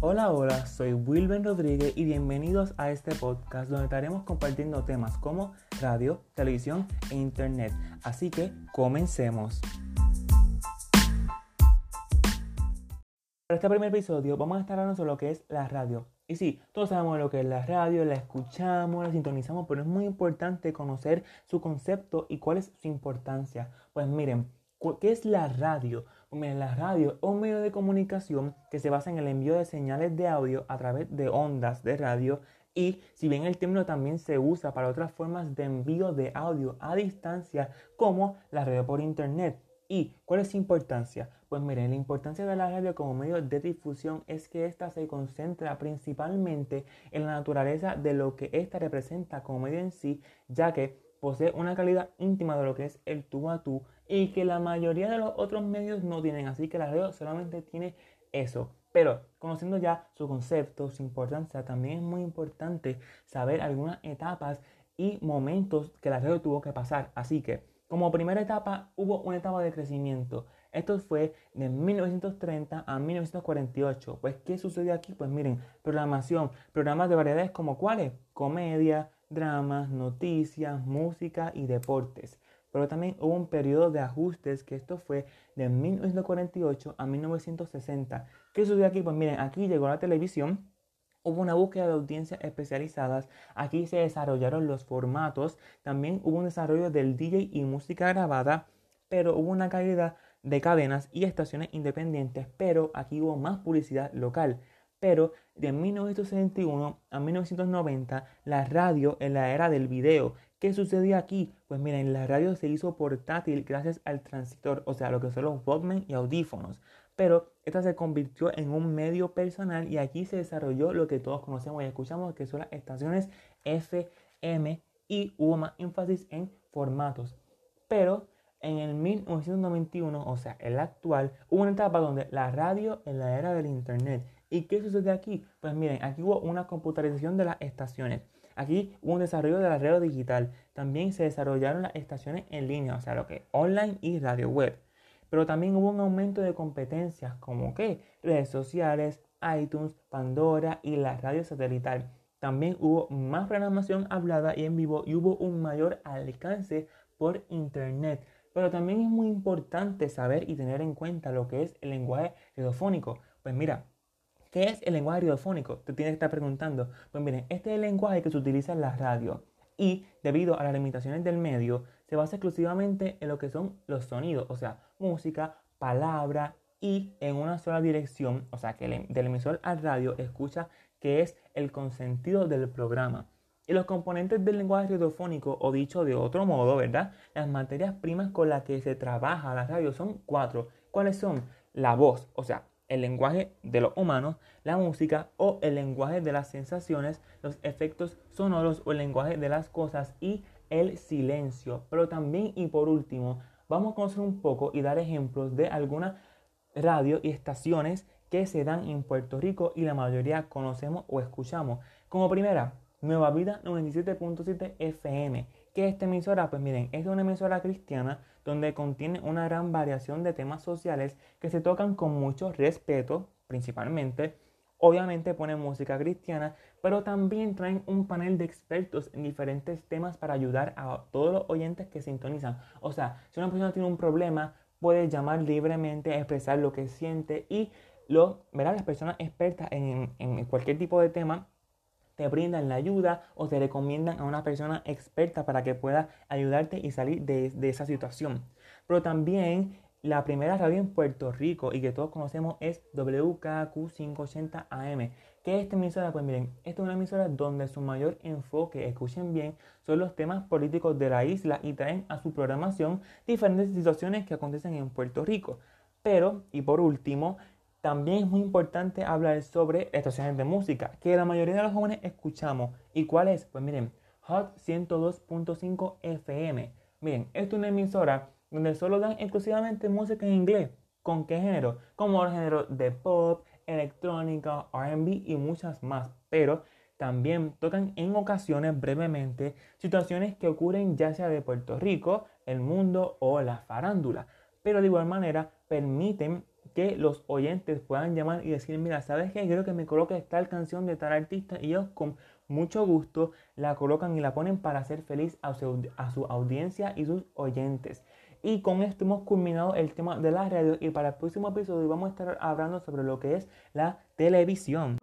Hola, hola, soy Wilben Rodríguez y bienvenidos a este podcast donde estaremos compartiendo temas como radio, televisión e internet. Así que comencemos. Para este primer episodio vamos a estar hablando sobre lo que es la radio. Y sí, todos sabemos lo que es la radio, la escuchamos, la sintonizamos, pero es muy importante conocer su concepto y cuál es su importancia. Pues miren, ¿qué es la radio? La radio es un medio de comunicación que se basa en el envío de señales de audio a través de ondas de radio y si bien el término también se usa para otras formas de envío de audio a distancia como la radio por internet. ¿Y cuál es su importancia? Pues miren, la importancia de la radio como medio de difusión es que ésta se concentra principalmente en la naturaleza de lo que ésta representa como medio en sí, ya que posee una calidad íntima de lo que es el tú a tú y que la mayoría de los otros medios no tienen. Así que la radio solamente tiene eso. Pero conociendo ya su concepto, su importancia, también es muy importante saber algunas etapas y momentos que la radio tuvo que pasar. Así que como primera etapa hubo una etapa de crecimiento. Esto fue de 1930 a 1948. Pues, ¿qué sucedió aquí? Pues miren, programación, programas de variedades como cuáles? Comedia, dramas, noticias, música y deportes. Pero también hubo un periodo de ajustes que esto fue de 1948 a 1960. ¿Qué sucedió aquí? Pues miren, aquí llegó la televisión, hubo una búsqueda de audiencias especializadas, aquí se desarrollaron los formatos, también hubo un desarrollo del DJ y música grabada, pero hubo una caída de cadenas y estaciones independientes, pero aquí hubo más publicidad local. Pero de 1961 a 1990, la radio en la era del video. ¿Qué sucedió aquí? Pues miren, la radio se hizo portátil gracias al transistor, o sea, lo que son los Walkman y audífonos. Pero esta se convirtió en un medio personal y aquí se desarrolló lo que todos conocemos y escuchamos, que son las estaciones FM y hubo más énfasis en formatos. Pero en el 1991, o sea, el actual, hubo una etapa donde la radio en la era del Internet ¿Y qué sucede aquí? Pues miren, aquí hubo una computarización de las estaciones. Aquí hubo un desarrollo de la radio digital. También se desarrollaron las estaciones en línea, o sea, lo que online y radio web. Pero también hubo un aumento de competencias como redes sociales, iTunes, Pandora y la radio satelital. También hubo más programación hablada y en vivo y hubo un mayor alcance por internet. Pero también es muy importante saber y tener en cuenta lo que es el lenguaje radiofónico. Pues mira, ¿Qué es el lenguaje radiofónico? Te tienes que estar preguntando. Pues miren, este es el lenguaje que se utiliza en la radio y debido a las limitaciones del medio, se basa exclusivamente en lo que son los sonidos, o sea, música, palabra y en una sola dirección, o sea, que el, del emisor al radio escucha que es el consentido del programa. Y los componentes del lenguaje radiofónico, o dicho de otro modo, ¿verdad? Las materias primas con las que se trabaja la radio son cuatro. ¿Cuáles son? La voz, o sea, el lenguaje de los humanos, la música o el lenguaje de las sensaciones, los efectos sonoros o el lenguaje de las cosas y el silencio. Pero también y por último, vamos a conocer un poco y dar ejemplos de algunas radio y estaciones que se dan en Puerto Rico y la mayoría conocemos o escuchamos. Como primera, Nueva Vida 97.7 FM. ¿Qué es esta emisora? Pues miren, es una emisora cristiana donde contiene una gran variación de temas sociales que se tocan con mucho respeto, principalmente. Obviamente ponen música cristiana, pero también traen un panel de expertos en diferentes temas para ayudar a todos los oyentes que sintonizan. O sea, si una persona tiene un problema, puede llamar libremente, expresar lo que siente y lo, ¿verdad? las personas expertas en, en cualquier tipo de tema te brindan la ayuda o te recomiendan a una persona experta para que pueda ayudarte y salir de, esa situación. Pero también la primera radio en Puerto Rico y que todos conocemos es WKQ 580 AM. ¿Qué es esta emisora? Pues miren, esta es una emisora donde su mayor enfoque, escuchen bien, son los temas políticos de la isla y traen a su programación diferentes situaciones que acontecen en Puerto Rico. Pero, y por último, también es muy importante hablar sobre estaciones de música, que la mayoría de los jóvenes escuchamos. ¿Y cuál es? Pues miren, Hot 102.5 FM. Miren, es una emisora donde solo dan exclusivamente música en inglés. ¿Con qué género? Como el género de pop, electrónica, RB y muchas más. Pero también tocan en ocasiones brevemente situaciones que ocurren ya sea de Puerto Rico, el mundo o la farándula. Pero de igual manera permiten que los oyentes puedan llamar y decir, mira, ¿sabes qué? Quiero que me coloques tal canción de tal artista y ellos con mucho gusto la colocan y la ponen para hacer feliz a su, audiencia y sus oyentes. Y con esto hemos culminado el tema de la radio y para el próximo episodio vamos a estar hablando sobre lo que es la televisión.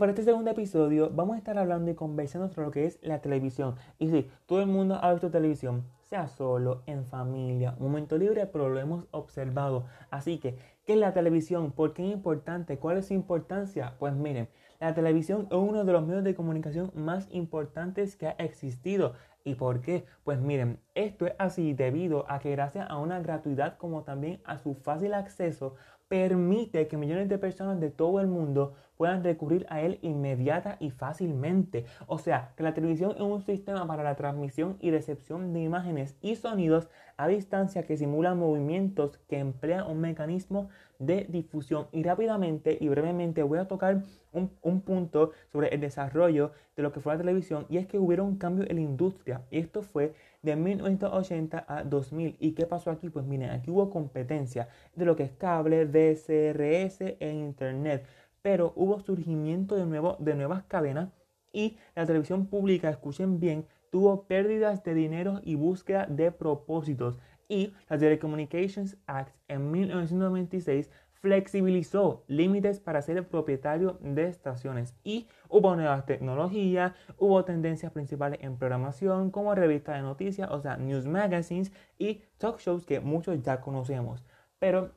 Para este segundo episodio vamos a estar hablando y conversando sobre lo que es la televisión. Y sí, todo el mundo ha visto televisión, sea solo, en familia, momento libre, pero lo hemos observado. Así que, ¿qué es la televisión? ¿Por qué es importante? ¿Cuál es su importancia? Pues miren, la televisión es uno de los medios de comunicación más importantes que ha existido. ¿Y por qué? Pues miren, esto es así debido a que gracias a una gratuidad como también a su fácil acceso, permite que millones de personas de todo el mundo puedan recurrir a él inmediata y fácilmente. O sea, que la televisión es un sistema para la transmisión y recepción de imágenes y sonidos a distancia que simula movimientos que emplean un mecanismo de difusión. Y rápidamente y brevemente voy a tocar un, un, punto sobre el desarrollo de lo que fue la televisión y es que hubo un cambio en la industria. Y esto fue de 1980 a 2000. ¿Y qué pasó aquí? Pues miren, aquí hubo competencia de lo que es cable, DSRS e Internet. Pero hubo surgimiento de, nuevo, de nuevas cadenas y la televisión pública, escuchen bien, tuvo pérdidas de dinero y búsqueda de propósitos. Y la Telecommunications Act en 1996 flexibilizó límites para ser el propietario de estaciones y hubo nuevas tecnologías, hubo tendencias principales en programación como revistas de noticias, o sea, news magazines y talk shows que muchos ya conocemos. Pero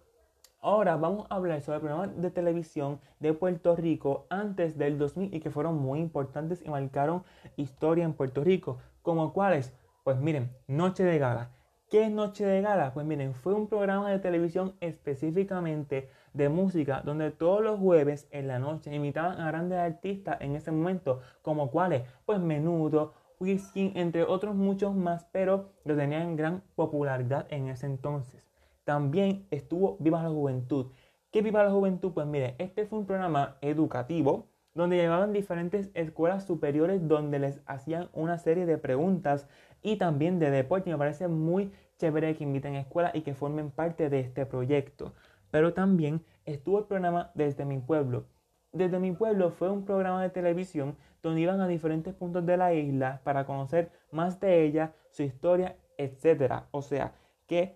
ahora vamos a hablar sobre programas de televisión de Puerto Rico antes del 2000 y que fueron muy importantes y marcaron historia en Puerto Rico, como cuáles, pues miren, Noche de Gala. ¿Qué es Noche de Gala? Pues miren, fue un programa de televisión específicamente de música donde todos los jueves en la noche invitaban a grandes artistas en ese momento, como cuáles, pues Menudo, Whisky, entre otros muchos más, pero que tenían gran popularidad en ese entonces. También estuvo Viva la Juventud. ¿Qué Viva la Juventud? Pues miren, este fue un programa educativo donde llevaban diferentes escuelas superiores donde les hacían una serie de preguntas y también de deporte. Me parece muy chévere que inviten a escuelas y que formen parte de este proyecto. Pero también estuvo el programa Desde mi pueblo. Desde mi pueblo fue un programa de televisión donde iban a diferentes puntos de la isla para conocer más de ella, su historia, etc. O sea,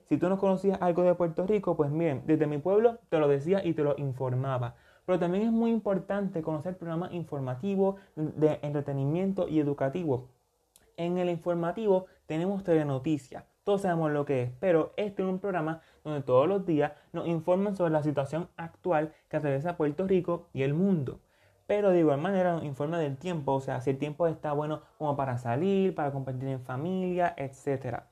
si tú no conocías algo de Puerto Rico, pues miren, desde mi pueblo te lo decía y te lo informaba. Pero también es muy importante conocer programas informativos, de entretenimiento y educativo. En el informativo tenemos telenoticias, todos sabemos lo que es, pero este es un programa donde todos los días nos informan sobre la situación actual que atraviesa Puerto Rico y el mundo. Pero de igual manera nos informa del tiempo, o sea, si el tiempo está bueno como para salir, para compartir en familia, etc.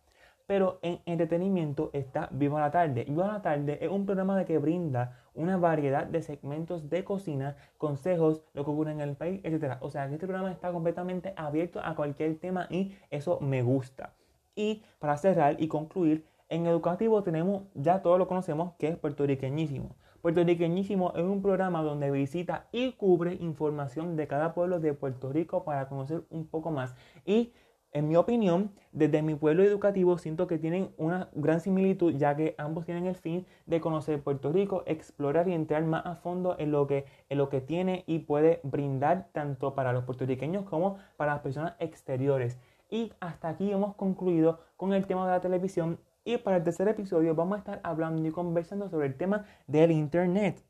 Pero en entretenimiento está Viva la Tarde. Viva la Tarde es un programa de que brinda una variedad de segmentos de cocina, consejos, lo que ocurre en el país, etc. O sea, este programa está completamente abierto a cualquier tema y eso me gusta. Y para cerrar y concluir, en educativo tenemos, ya todos lo conocemos, que es puertorriqueñísimo. Puertorriqueñísimo es un programa donde visita y cubre información de cada pueblo de Puerto Rico para conocer un poco más. Y en mi opinión, desde mi pueblo educativo siento que tienen una gran similitud ya que ambos tienen el fin de conocer Puerto Rico, explorar y entrar más a fondo en lo que, en lo que tiene y puede brindar tanto para los puertorriqueños como para las personas exteriores. Y hasta aquí hemos concluido con el tema de la televisión y para el tercer episodio vamos a estar hablando y conversando sobre el tema del Internet.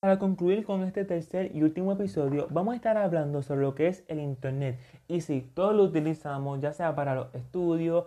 Para concluir con este tercer y último episodio, vamos a estar hablando sobre lo que es el Internet. Y si todos lo utilizamos, ya sea para los estudios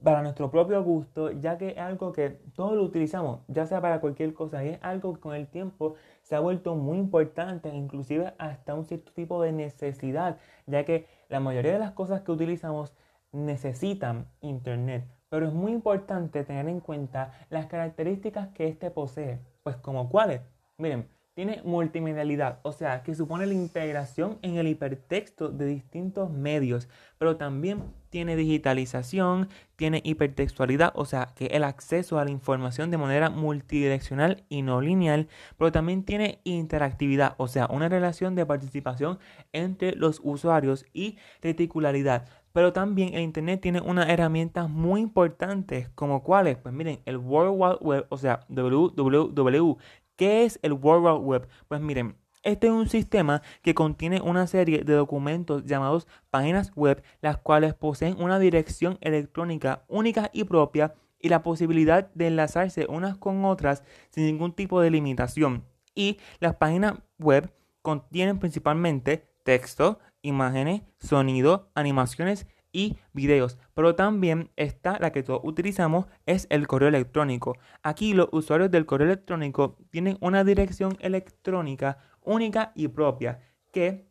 para nuestro propio gusto, ya que es algo que todos lo utilizamos, ya sea para cualquier cosa, y es algo que con el tiempo se ha vuelto muy importante, inclusive hasta un cierto tipo de necesidad, ya que la mayoría de las cosas que utilizamos necesitan Internet, pero es muy importante tener en cuenta las características que éste posee, pues como cuáles. Miren, tiene multimedialidad, o sea, que supone la integración en el hipertexto de distintos medios, pero también tiene digitalización, tiene hipertextualidad, o sea, que el acceso a la información de manera multidireccional y no lineal, pero también tiene interactividad, o sea, una relación de participación entre los usuarios y reticularidad. Pero también el Internet tiene unas herramientas muy importantes, como cuáles, pues miren, el World Wide Web, o sea, www, ¿Qué es el World Wide Web? Pues miren, este es un sistema que contiene una serie de documentos llamados páginas web, las cuales poseen una dirección electrónica única y propia y la posibilidad de enlazarse unas con otras sin ningún tipo de limitación. Y las páginas web contienen principalmente texto, imágenes, sonido, animaciones y videos. Pero también está la que todos utilizamos, es el correo electrónico. Aquí los usuarios del correo electrónico tienen una dirección electrónica única y propia que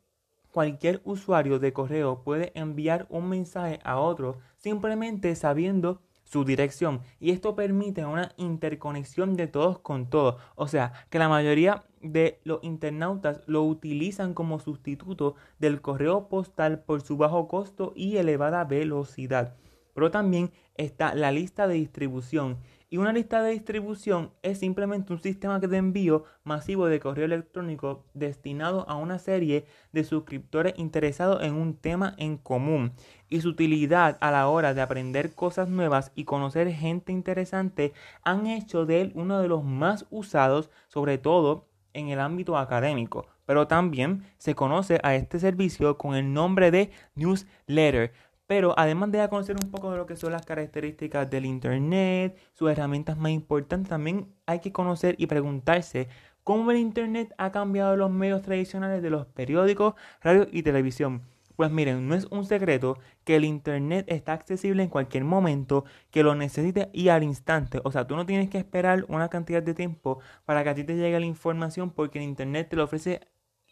cualquier usuario de correo puede enviar un mensaje a otro simplemente sabiendo su dirección y esto permite una interconexión de todos con todos. O sea, que la mayoría de los internautas lo utilizan como sustituto del correo postal por su bajo costo y elevada velocidad. Pero también está la lista de distribución y una lista de distribución es simplemente un sistema de envío masivo de correo electrónico destinado a una serie de suscriptores interesados en un tema en común. Y su utilidad a la hora de aprender cosas nuevas y conocer gente interesante han hecho de él uno de los más usados, sobre todo en el ámbito académico. Pero también se conoce a este servicio con el nombre de newsletter pero además de conocer un poco de lo que son las características del Internet, sus herramientas más importantes, también hay que conocer y preguntarse cómo el Internet ha cambiado los medios tradicionales de los periódicos, radio y televisión. Pues miren, no es un secreto que el Internet está accesible en cualquier momento que lo necesites y al instante. O sea, tú no tienes que esperar una cantidad de tiempo para que a ti te llegue la información porque el Internet te lo ofrece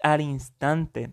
al instante.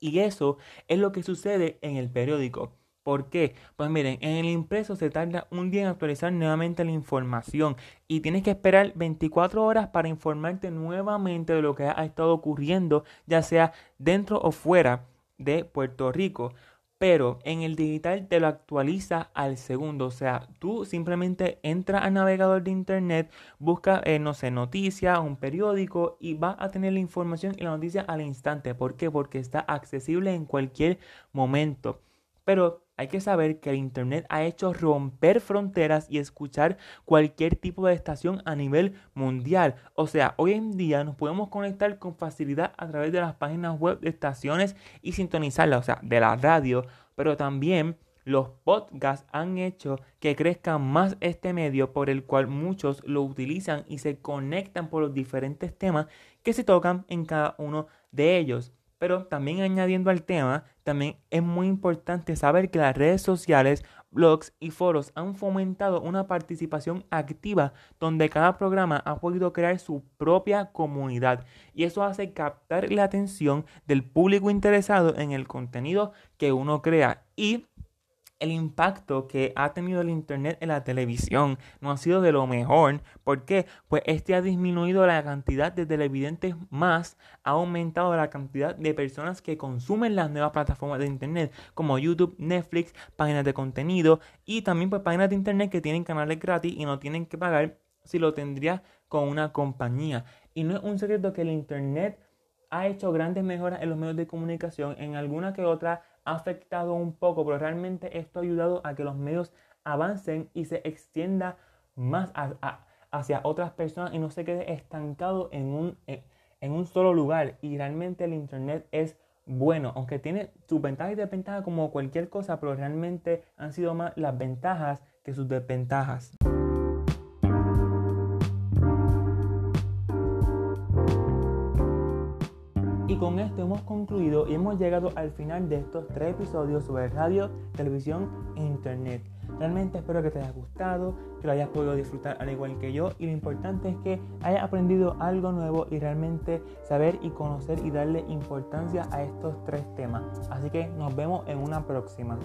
Y eso es lo que sucede en el periódico. ¿Por qué? Pues miren, en el impreso se tarda un día en actualizar nuevamente la información y tienes que esperar 24 horas para informarte nuevamente de lo que ha estado ocurriendo, ya sea dentro o fuera de Puerto Rico. Pero en el digital te lo actualiza al segundo. O sea, tú simplemente entras al navegador de internet, busca, eh, no sé, noticias, un periódico y vas a tener la información y la noticia al instante. ¿Por qué? Porque está accesible en cualquier momento. Pero hay que saber que el Internet ha hecho romper fronteras y escuchar cualquier tipo de estación a nivel mundial. O sea, hoy en día nos podemos conectar con facilidad a través de las páginas web de estaciones y sintonizarlas, o sea, de la radio, pero también los podcasts han hecho que crezca más este medio por el cual muchos lo utilizan y se conectan por los diferentes temas que se tocan en cada uno de ellos. Pero también añadiendo al tema, también es muy importante saber que las redes sociales, blogs y foros han fomentado una participación activa donde cada programa ha podido crear su propia comunidad. Y eso hace captar la atención del público interesado en el contenido que uno crea. Y el impacto que ha tenido el Internet en la televisión no ha sido de lo mejor. ¿Por qué? Pues este ha disminuido la cantidad de televidentes más, ha aumentado la cantidad de personas que consumen las nuevas plataformas de Internet, como YouTube, Netflix, páginas de contenido y también pues páginas de Internet que tienen canales gratis y no tienen que pagar si lo tendría con una compañía. Y no es un secreto que el Internet ha hecho grandes mejoras en los medios de comunicación, en alguna que otra ha afectado un poco, pero realmente esto ha ayudado a que los medios avancen y se extienda más hacia otras personas y no se quede estancado en un, en un solo lugar. Y realmente el Internet es bueno, aunque tiene sus ventajas y desventajas como cualquier cosa, pero realmente han sido más las ventajas que sus desventajas. Con esto hemos concluido y hemos llegado al final de estos tres episodios sobre radio, televisión e internet. Realmente espero que te haya gustado, que lo hayas podido disfrutar al igual que yo y lo importante es que hayas aprendido algo nuevo y realmente saber y conocer y darle importancia a estos tres temas. Así que nos vemos en una próxima.